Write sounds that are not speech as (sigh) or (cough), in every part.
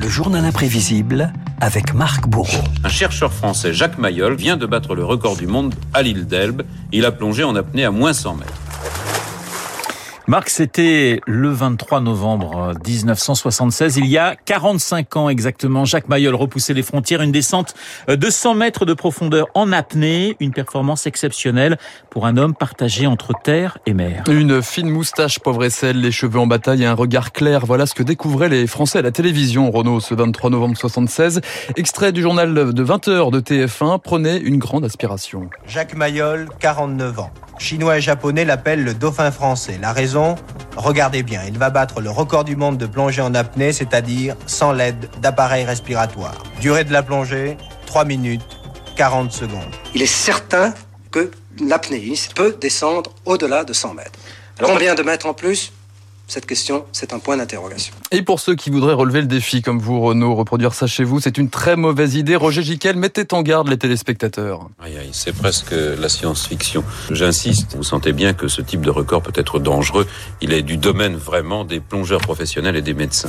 Le journal imprévisible avec Marc Bourreau. Un chercheur français, Jacques Mayol, vient de battre le record du monde à l'île d'Elbe. Il a plongé en apnée à moins 100 mètres. Marc, c'était le 23 novembre 1976, il y a 45 ans exactement. Jacques Mayol repoussait les frontières, une descente de 100 mètres de profondeur en apnée, une performance exceptionnelle pour un homme partagé entre terre et mer. Une fine moustache, pauvre et les cheveux en bataille et un regard clair. Voilà ce que découvraient les Français à la télévision, Renault, ce 23 novembre 76. Extrait du journal de 20h de TF1, prenez une grande aspiration. Jacques Mayol, 49 ans. Chinois et japonais l'appellent le dauphin français. La raison Regardez bien, il va battre le record du monde de plongée en apnée, c'est-à-dire sans l'aide d'appareil respiratoire. Durée de la plongée 3 minutes 40 secondes. Il est certain que l'apnéiste peut descendre au-delà de 100 mètres. Combien de mètres en plus? Cette question, c'est un point d'interrogation. Et pour ceux qui voudraient relever le défi, comme vous, Renaud, reproduire ça chez vous, c'est une très mauvaise idée. Roger Giquel, mettez en garde les téléspectateurs. Aïe, aïe, c'est presque la science-fiction. J'insiste, vous sentez bien que ce type de record peut être dangereux. Il est du domaine vraiment des plongeurs professionnels et des médecins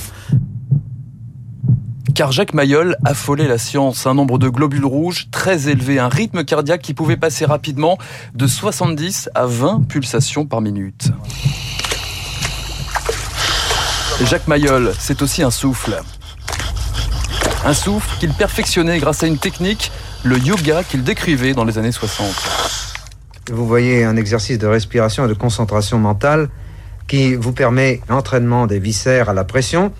car Jacques Mayol affolait la science. Un nombre de globules rouges très élevé, un rythme cardiaque qui pouvait passer rapidement de 70 à 20 pulsations par minute. Jacques Mayol, c'est aussi un souffle. Un souffle qu'il perfectionnait grâce à une technique, le yoga qu'il décrivait dans les années 60. Vous voyez un exercice de respiration et de concentration mentale qui vous permet l'entraînement des viscères à la pression.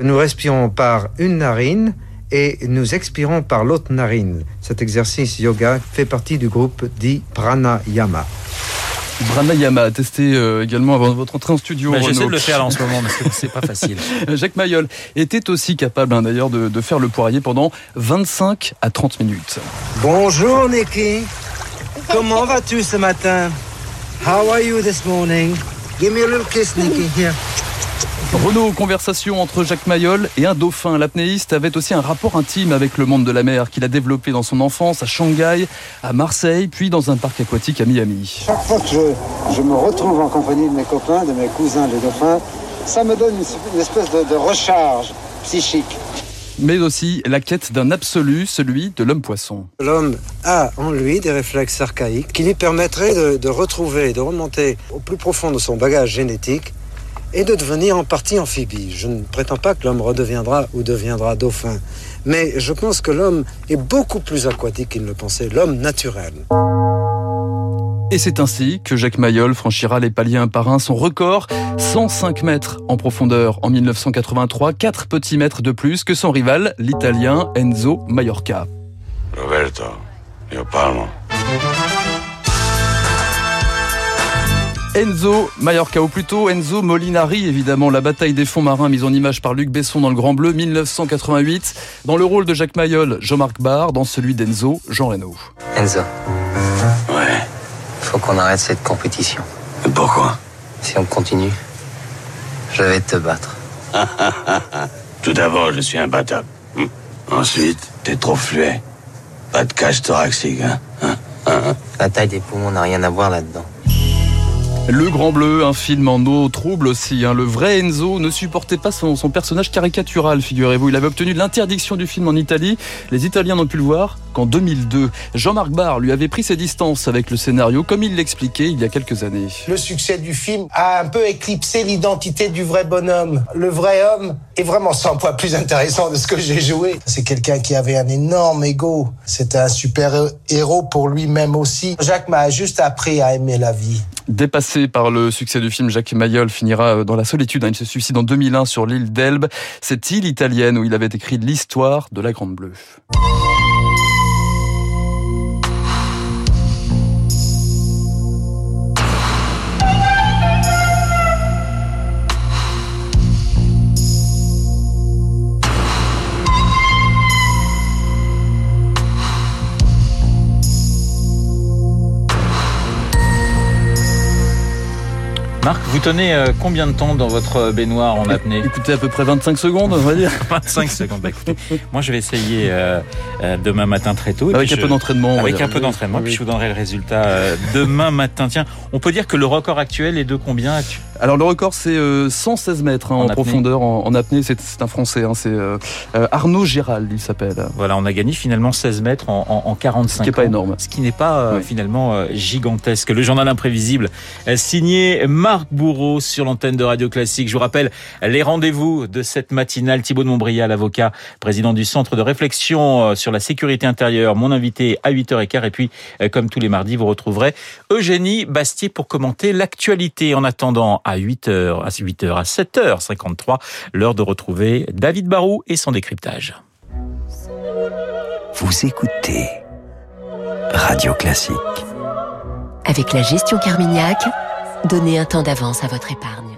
Nous respirons par une narine et nous expirons par l'autre narine. Cet exercice yoga fait partie du groupe dit pranayama. Pranayama a testé euh, également avant votre entrée en studio. Bah, J'essaie de le faire là en ce moment, mais c'est pas facile. (laughs) Jacques Mayol était aussi capable hein, d'ailleurs de, de, faire le poirier pendant 25 à 30 minutes. Bonjour Nicky. Comment vas-tu ce matin? How are you this morning? Give me a little kiss, Nicky. Here. Renaud, conversation entre Jacques Mayol et un dauphin. L'apnéiste avait aussi un rapport intime avec le monde de la mer qu'il a développé dans son enfance à Shanghai, à Marseille, puis dans un parc aquatique à Miami. Chaque fois que je, je me retrouve en compagnie de mes copains, de mes cousins les dauphins, ça me donne une, espèce de, de recharge psychique mais aussi la quête d'un absolu, celui de l'homme-poisson. L'homme a en lui des réflexes archaïques qui lui permettraient de, de retrouver, de remonter au plus profond de son bagage génétique et de devenir en partie amphibie. Je ne prétends pas que l'homme redeviendra ou deviendra dauphin, mais je pense que l'homme est beaucoup plus aquatique qu'il ne le pensait, l'homme naturel. Et c'est ainsi que Jacques Mayol franchira les paliers un par un. Son record, 105 mètres en profondeur en 1983, 4 petits mètres de plus que son rival, l'italien Enzo Mallorca. Roberto, io palmo. Enzo Mallorca, ou plutôt Enzo Molinari, évidemment, la bataille des fonds marins mise en image par Luc Besson dans Le Grand Bleu, 1988. Dans le rôle de Jacques Mayol, Jean-Marc Barr, dans celui d'Enzo, Jean Reno. Enzo. Ouais. Faut qu'on arrête cette compétition. Et pourquoi? Si on continue, je vais te battre. (laughs) Tout d'abord, je suis imbattable. Hum. Ensuite, t'es trop fluet. Pas de cage thoracique, hein, hein, hein La taille des poumons n'a rien à voir là-dedans. Le Grand Bleu, un film en eau trouble aussi. Hein. Le vrai Enzo ne supportait pas son, son personnage caricatural, figurez-vous. Il avait obtenu l'interdiction du film en Italie. Les Italiens n'ont pu le voir qu'en 2002. Jean-Marc Barr lui avait pris ses distances avec le scénario, comme il l'expliquait il y a quelques années. Le succès du film a un peu éclipsé l'identité du vrai bonhomme. Le vrai homme est vraiment 100 fois plus intéressant de ce que j'ai joué. C'est quelqu'un qui avait un énorme ego. C'était un super héros pour lui-même aussi. Jacques m'a juste appris à aimer la vie. Dépassé par le succès du film, Jacques Mayol finira dans la solitude. Il se suicide en 2001 sur l'île d'Elbe, cette île italienne où il avait écrit l'histoire de la Grande Bleue. Marc, vous tenez euh, combien de temps dans votre baignoire en apnée? Écoutez, à peu près 25 secondes, on va dire. (laughs) 25 secondes. Bah, écoutez, moi, je vais essayer euh, euh, demain matin très tôt. avec un je, peu d'entraînement. Avec un peu d'entraînement, puis je vous donnerai le résultat euh, demain matin. Tiens, on peut dire que le record actuel est de combien Alors le record c'est 116 mètres hein, en, profondeur en, apnée. C'est un Français, hein, c'est Arnaud Gérald, il s'appelle. Voilà, on a gagné finalement 16 mètres en, en, 45 Ce qui n'est pas énorme. Ce qui n'est pas finalement gigantesque. Le journal imprévisible signé Marc Bourreau sur l'antenne de Radio Classique. Je vous rappelle les rendez-vous de cette matinale. Thibaut de Montbrial, avocat, président du Centre de réflexion sur la sécurité intérieure, mon invité à 8h15. Et puis, comme tous les mardis, vous retrouverez Eugénie Bastier pour commenter l'actualité. En attendant, à 8h, à 8h, à 7h53, l'heure de retrouver David Barou et son décryptage. Vous écoutez Radio Classique. Avec la gestion Carmignac, donnez un temps d'avance à votre épargne.